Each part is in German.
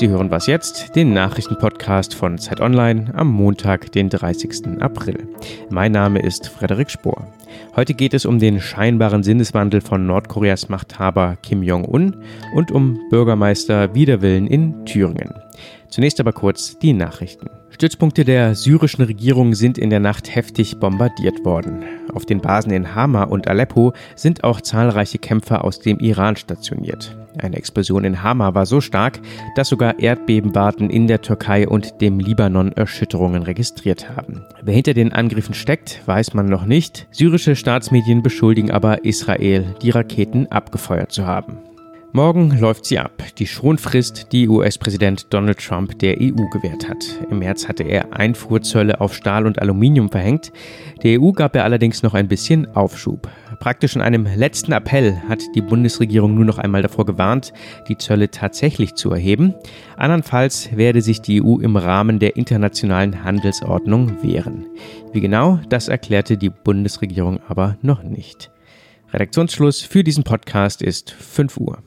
Sie hören was jetzt, den Nachrichtenpodcast von Zeit Online am Montag, den 30. April. Mein Name ist Frederik Spohr. Heute geht es um den scheinbaren Sinneswandel von Nordkoreas Machthaber Kim Jong-un und um Bürgermeister Widerwillen in Thüringen. Zunächst aber kurz die Nachrichten. Stützpunkte der syrischen Regierung sind in der Nacht heftig bombardiert worden. Auf den Basen in Hama und Aleppo sind auch zahlreiche Kämpfer aus dem Iran stationiert. Eine Explosion in Hama war so stark, dass sogar Erdbebenwarten in der Türkei und dem Libanon Erschütterungen registriert haben. Wer hinter den Angriffen steckt, weiß man noch nicht. Syrische Staatsmedien beschuldigen aber Israel, die Raketen abgefeuert zu haben. Morgen läuft sie ab, die Schonfrist, die US-Präsident Donald Trump der EU gewährt hat. Im März hatte er Einfuhrzölle auf Stahl und Aluminium verhängt. Der EU gab er allerdings noch ein bisschen Aufschub. Praktisch in einem letzten Appell hat die Bundesregierung nur noch einmal davor gewarnt, die Zölle tatsächlich zu erheben. Andernfalls werde sich die EU im Rahmen der internationalen Handelsordnung wehren. Wie genau, das erklärte die Bundesregierung aber noch nicht. Redaktionsschluss für diesen Podcast ist 5 Uhr.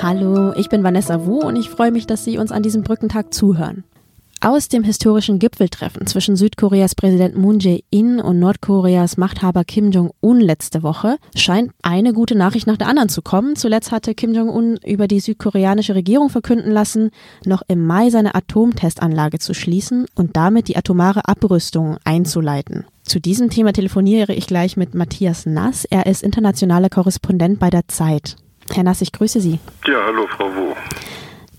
Hallo, ich bin Vanessa Wu und ich freue mich, dass Sie uns an diesem Brückentag zuhören. Aus dem historischen Gipfeltreffen zwischen Südkoreas Präsident Moon Jae-in und Nordkoreas Machthaber Kim Jong-un letzte Woche scheint eine gute Nachricht nach der anderen zu kommen. Zuletzt hatte Kim Jong-un über die südkoreanische Regierung verkünden lassen, noch im Mai seine Atomtestanlage zu schließen und damit die atomare Abrüstung einzuleiten. Zu diesem Thema telefoniere ich gleich mit Matthias Nass. Er ist internationaler Korrespondent bei der Zeit. Herr Nass, ich grüße Sie. Ja, hallo Frau Wu.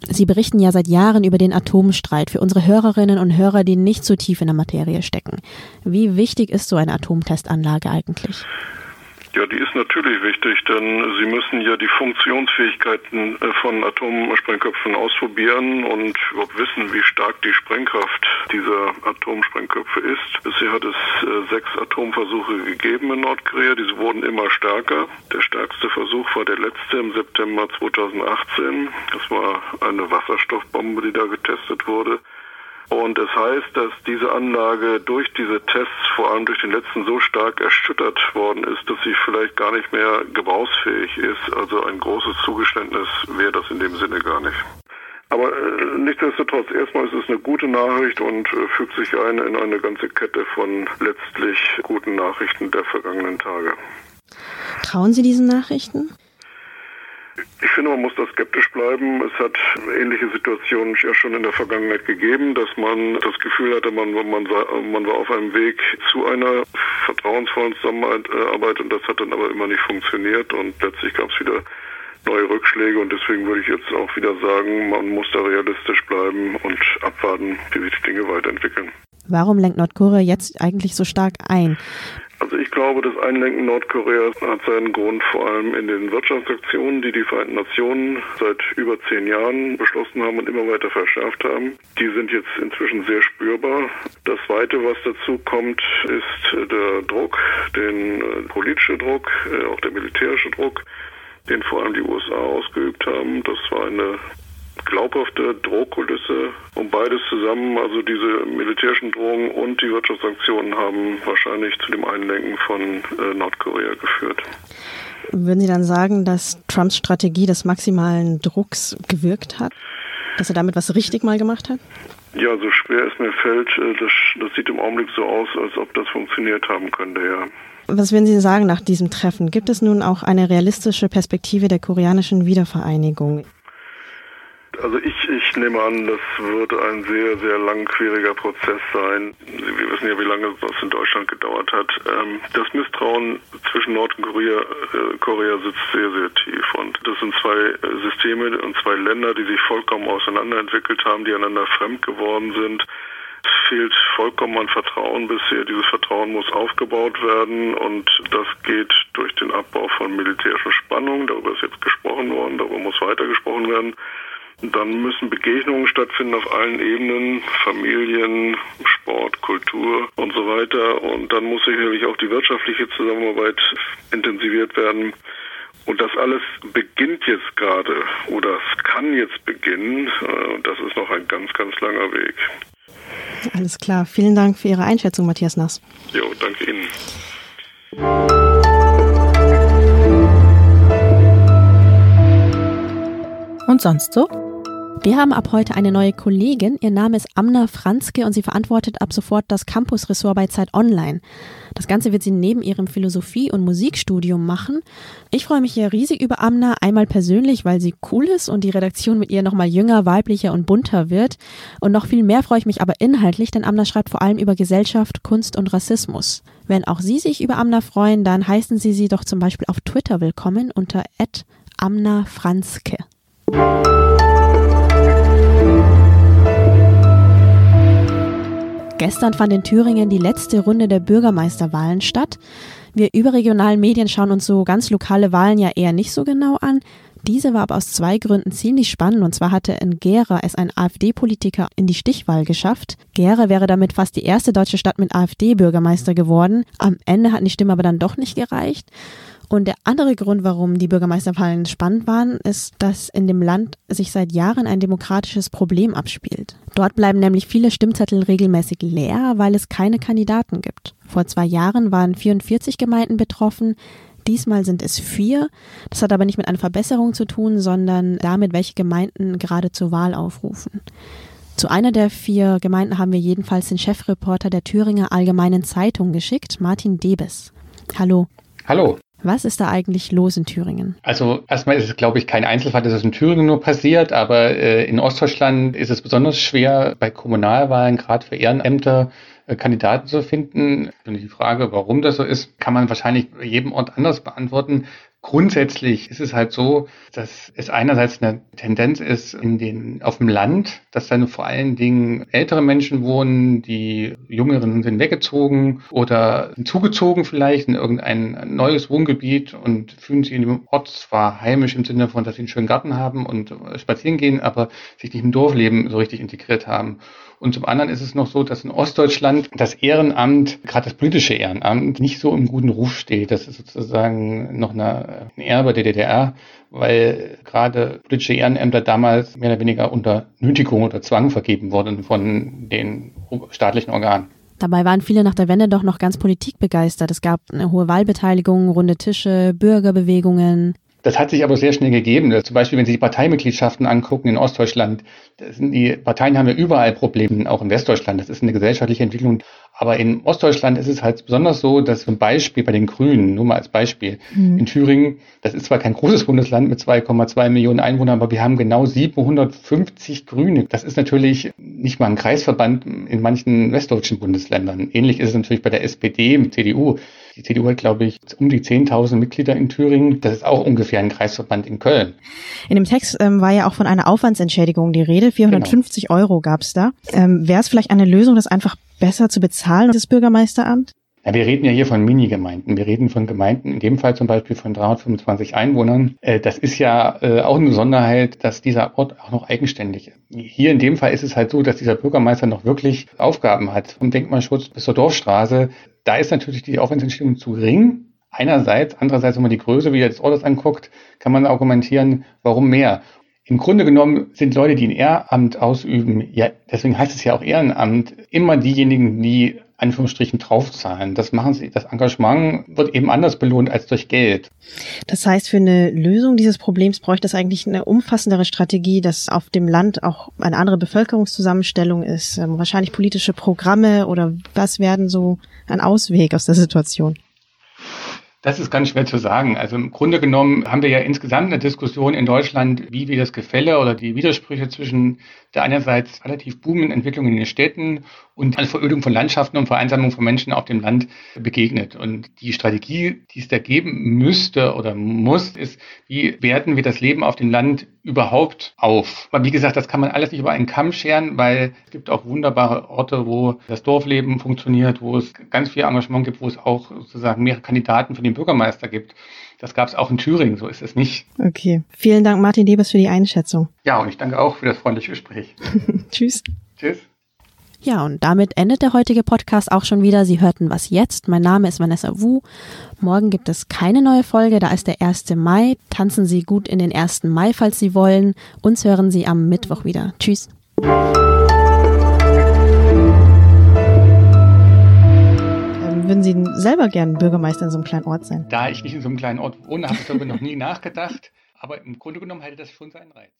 Sie berichten ja seit Jahren über den Atomstreit für unsere Hörerinnen und Hörer, die nicht so tief in der Materie stecken. Wie wichtig ist so eine Atomtestanlage eigentlich? Ja, die ist natürlich wichtig, denn sie müssen ja die Funktionsfähigkeiten äh, von Atomsprengköpfen ausprobieren und überhaupt wissen, wie stark die Sprengkraft dieser Atomsprengköpfe ist. Bisher hat es äh, sechs Atomversuche gegeben in Nordkorea. Diese wurden immer stärker. Der stärkste Versuch war der letzte im September 2018. Das war eine Wasserstoffbombe, die da getestet wurde. Und das heißt, dass diese Anlage durch diese Tests, vor allem durch den letzten, so stark erschüttert worden ist, dass sie vielleicht gar nicht mehr gebrauchsfähig ist. Also ein großes Zugeständnis wäre das in dem Sinne gar nicht. Aber äh, nichtsdestotrotz, erstmal ist es eine gute Nachricht und äh, fügt sich ein in eine ganze Kette von letztlich guten Nachrichten der vergangenen Tage. Trauen Sie diesen Nachrichten? Ich finde, man muss da skeptisch bleiben. Es hat ähnliche Situationen ja schon in der Vergangenheit gegeben, dass man das Gefühl hatte, man, man, man war auf einem Weg zu einer vertrauensvollen Zusammenarbeit und das hat dann aber immer nicht funktioniert und letztlich gab es wieder neue Rückschläge und deswegen würde ich jetzt auch wieder sagen, man muss da realistisch bleiben und abwarten, wie sich die Dinge weiterentwickeln. Warum lenkt Nordkorea jetzt eigentlich so stark ein? Ich glaube, das Einlenken Nordkoreas hat seinen Grund vor allem in den Wirtschaftsaktionen, die die Vereinten Nationen seit über zehn Jahren beschlossen haben und immer weiter verschärft haben. Die sind jetzt inzwischen sehr spürbar. Das Zweite, was dazu kommt, ist der Druck, den äh, politische Druck, äh, auch der militärische Druck, den vor allem die USA ausgeübt haben. Das war eine glaubhafte Drohkulisse und beides zusammen, also diese militärischen Drohungen und die Wirtschaftssanktionen haben wahrscheinlich zu dem Einlenken von äh, Nordkorea geführt. Würden Sie dann sagen, dass Trumps Strategie des maximalen Drucks gewirkt hat? Dass er damit was richtig mal gemacht hat? Ja, so schwer es mir fällt, äh, das, das sieht im Augenblick so aus, als ob das funktioniert haben könnte, ja. Was würden Sie sagen nach diesem Treffen? Gibt es nun auch eine realistische Perspektive der koreanischen Wiedervereinigung? Also ich, ich nehme an, das wird ein sehr, sehr langwieriger Prozess sein. Wir wissen ja, wie lange das in Deutschland gedauert hat. Ähm, das Misstrauen zwischen Nord- und Korea, äh, Korea sitzt sehr, sehr tief. Und das sind zwei äh, Systeme und zwei Länder, die sich vollkommen auseinanderentwickelt haben, die einander fremd geworden sind. Es fehlt vollkommen an Vertrauen bisher. Dieses Vertrauen muss aufgebaut werden und das geht durch den Abbau von militärischen Spannungen. Darüber ist jetzt gesprochen worden, darüber muss weiter gesprochen werden. Dann müssen Begegnungen stattfinden auf allen Ebenen, Familien, Sport, Kultur und so weiter. Und dann muss sicherlich auch die wirtschaftliche Zusammenarbeit intensiviert werden. Und das alles beginnt jetzt gerade oder es kann jetzt beginnen. Äh, und das ist noch ein ganz, ganz langer Weg. Alles klar. Vielen Dank für Ihre Einschätzung, Matthias Nass. Jo, danke Ihnen. und sonst so? Wir haben ab heute eine neue Kollegin. Ihr Name ist Amna Franzke und sie verantwortet ab sofort das Campusressort bei Zeit Online. Das Ganze wird sie neben ihrem Philosophie- und Musikstudium machen. Ich freue mich hier riesig über Amna, einmal persönlich, weil sie cool ist und die Redaktion mit ihr nochmal jünger, weiblicher und bunter wird. Und noch viel mehr freue ich mich aber inhaltlich, denn Amna schreibt vor allem über Gesellschaft, Kunst und Rassismus. Wenn auch Sie sich über Amna freuen, dann heißen Sie sie doch zum Beispiel auf Twitter willkommen unter Amna Gestern fand in Thüringen die letzte Runde der Bürgermeisterwahlen statt. Wir überregionalen Medien schauen uns so ganz lokale Wahlen ja eher nicht so genau an. Diese war aber aus zwei Gründen ziemlich spannend. Und zwar hatte in Gera es ein AfD-Politiker in die Stichwahl geschafft. Gera wäre damit fast die erste deutsche Stadt mit AfD-Bürgermeister geworden. Am Ende hatten die Stimmen aber dann doch nicht gereicht. Und der andere Grund, warum die Bürgermeisterwahlen spannend waren, ist, dass in dem Land sich seit Jahren ein demokratisches Problem abspielt. Dort bleiben nämlich viele Stimmzettel regelmäßig leer, weil es keine Kandidaten gibt. Vor zwei Jahren waren 44 Gemeinden betroffen. Diesmal sind es vier. Das hat aber nicht mit einer Verbesserung zu tun, sondern damit, welche Gemeinden gerade zur Wahl aufrufen. Zu einer der vier Gemeinden haben wir jedenfalls den Chefreporter der Thüringer Allgemeinen Zeitung geschickt, Martin Debes. Hallo. Hallo. Was ist da eigentlich los in Thüringen? Also erstmal ist es, glaube ich, kein Einzelfall, dass es in Thüringen nur passiert, aber äh, in Ostdeutschland ist es besonders schwer, bei Kommunalwahlen, gerade für Ehrenämter, äh, Kandidaten zu finden. Und die Frage, warum das so ist, kann man wahrscheinlich jedem Ort anders beantworten. Grundsätzlich ist es halt so, dass es einerseits eine Tendenz ist in den, auf dem Land, dass dann vor allen Dingen ältere Menschen wohnen, die Jüngeren sind weggezogen oder zugezogen vielleicht in irgendein neues Wohngebiet und fühlen sich in dem Ort zwar heimisch im Sinne von, dass sie einen schönen Garten haben und spazieren gehen, aber sich nicht im Dorfleben so richtig integriert haben. Und zum anderen ist es noch so, dass in Ostdeutschland das Ehrenamt, gerade das politische Ehrenamt, nicht so im guten Ruf steht. Das ist sozusagen noch ein Erbe der DDR, weil gerade politische Ehrenämter damals mehr oder weniger unter Nötigung oder Zwang vergeben wurden von den staatlichen Organen. Dabei waren viele nach der Wende doch noch ganz politikbegeistert. Es gab eine hohe Wahlbeteiligung, runde Tische, Bürgerbewegungen. Das hat sich aber sehr schnell gegeben. Zum Beispiel, wenn Sie die Parteimitgliedschaften angucken in Ostdeutschland, die Parteien haben ja überall Probleme, auch in Westdeutschland. Das ist eine gesellschaftliche Entwicklung. Aber in Ostdeutschland ist es halt besonders so, dass zum Beispiel bei den Grünen, nur mal als Beispiel, mhm. in Thüringen, das ist zwar kein großes Bundesland mit 2,2 Millionen Einwohnern, aber wir haben genau 750 Grüne. Das ist natürlich nicht mal ein Kreisverband in manchen westdeutschen Bundesländern. Ähnlich ist es natürlich bei der SPD, CDU. Die CDU hat, glaube ich, um die 10.000 Mitglieder in Thüringen. Das ist auch ungefähr ein Kreisverband in Köln. In dem Text ähm, war ja auch von einer Aufwandsentschädigung die Rede. 450 genau. Euro gab es da. Ähm, Wäre es vielleicht eine Lösung, das einfach besser zu bezahlen, das Bürgermeisteramt? Ja, wir reden ja hier von Minigemeinden. Wir reden von Gemeinden, in dem Fall zum Beispiel von 325 Einwohnern. Äh, das ist ja äh, auch eine Besonderheit, dass dieser Ort auch noch eigenständig ist. Hier in dem Fall ist es halt so, dass dieser Bürgermeister noch wirklich Aufgaben hat. Vom Denkmalschutz bis zur Dorfstraße. Da ist natürlich die Aufwandsentschädigung zu gering. Einerseits, andererseits, wenn man die Größe wieder des Ortes anguckt, kann man argumentieren, warum mehr. Im Grunde genommen sind Leute, die ein Ehrenamt ausüben, ja, deswegen heißt es ja auch Ehrenamt, immer diejenigen, die Anführungsstrichen draufzahlen. Das machen sie, das Engagement wird eben anders belohnt als durch Geld. Das heißt, für eine Lösung dieses Problems bräuchte es eigentlich eine umfassendere Strategie, dass auf dem Land auch eine andere Bevölkerungszusammenstellung ist, ähm, wahrscheinlich politische Programme oder was werden so ein Ausweg aus der Situation? Das ist ganz schwer zu sagen. Also im Grunde genommen haben wir ja insgesamt eine Diskussion in Deutschland, wie wir das Gefälle oder die Widersprüche zwischen der einerseits relativ boomenden Entwicklung in den Städten und an Verödung von Landschaften und Vereinsamung von Menschen auf dem Land begegnet. Und die Strategie, die es da geben müsste oder muss, ist, wie werten wir das Leben auf dem Land überhaupt auf? Aber wie gesagt, das kann man alles nicht über einen Kamm scheren, weil es gibt auch wunderbare Orte, wo das Dorfleben funktioniert, wo es ganz viel Engagement gibt, wo es auch sozusagen mehrere Kandidaten für den Bürgermeister gibt. Das gab es auch in Thüringen, so ist es nicht. Okay. Vielen Dank, Martin Debes, für die Einschätzung. Ja, und ich danke auch für das freundliche Gespräch. Tschüss. Tschüss. Ja, und damit endet der heutige Podcast auch schon wieder. Sie hörten was jetzt. Mein Name ist Vanessa Wu. Morgen gibt es keine neue Folge, da ist der 1. Mai. Tanzen Sie gut in den 1. Mai, falls Sie wollen. Uns hören Sie am Mittwoch wieder. Tschüss. würden Sie selber gern Bürgermeister in so einem kleinen Ort sein? Da ich nicht in so einem kleinen Ort wohne, habe ich darüber noch nie nachgedacht. Aber im Grunde genommen hätte das schon seinen Reiz.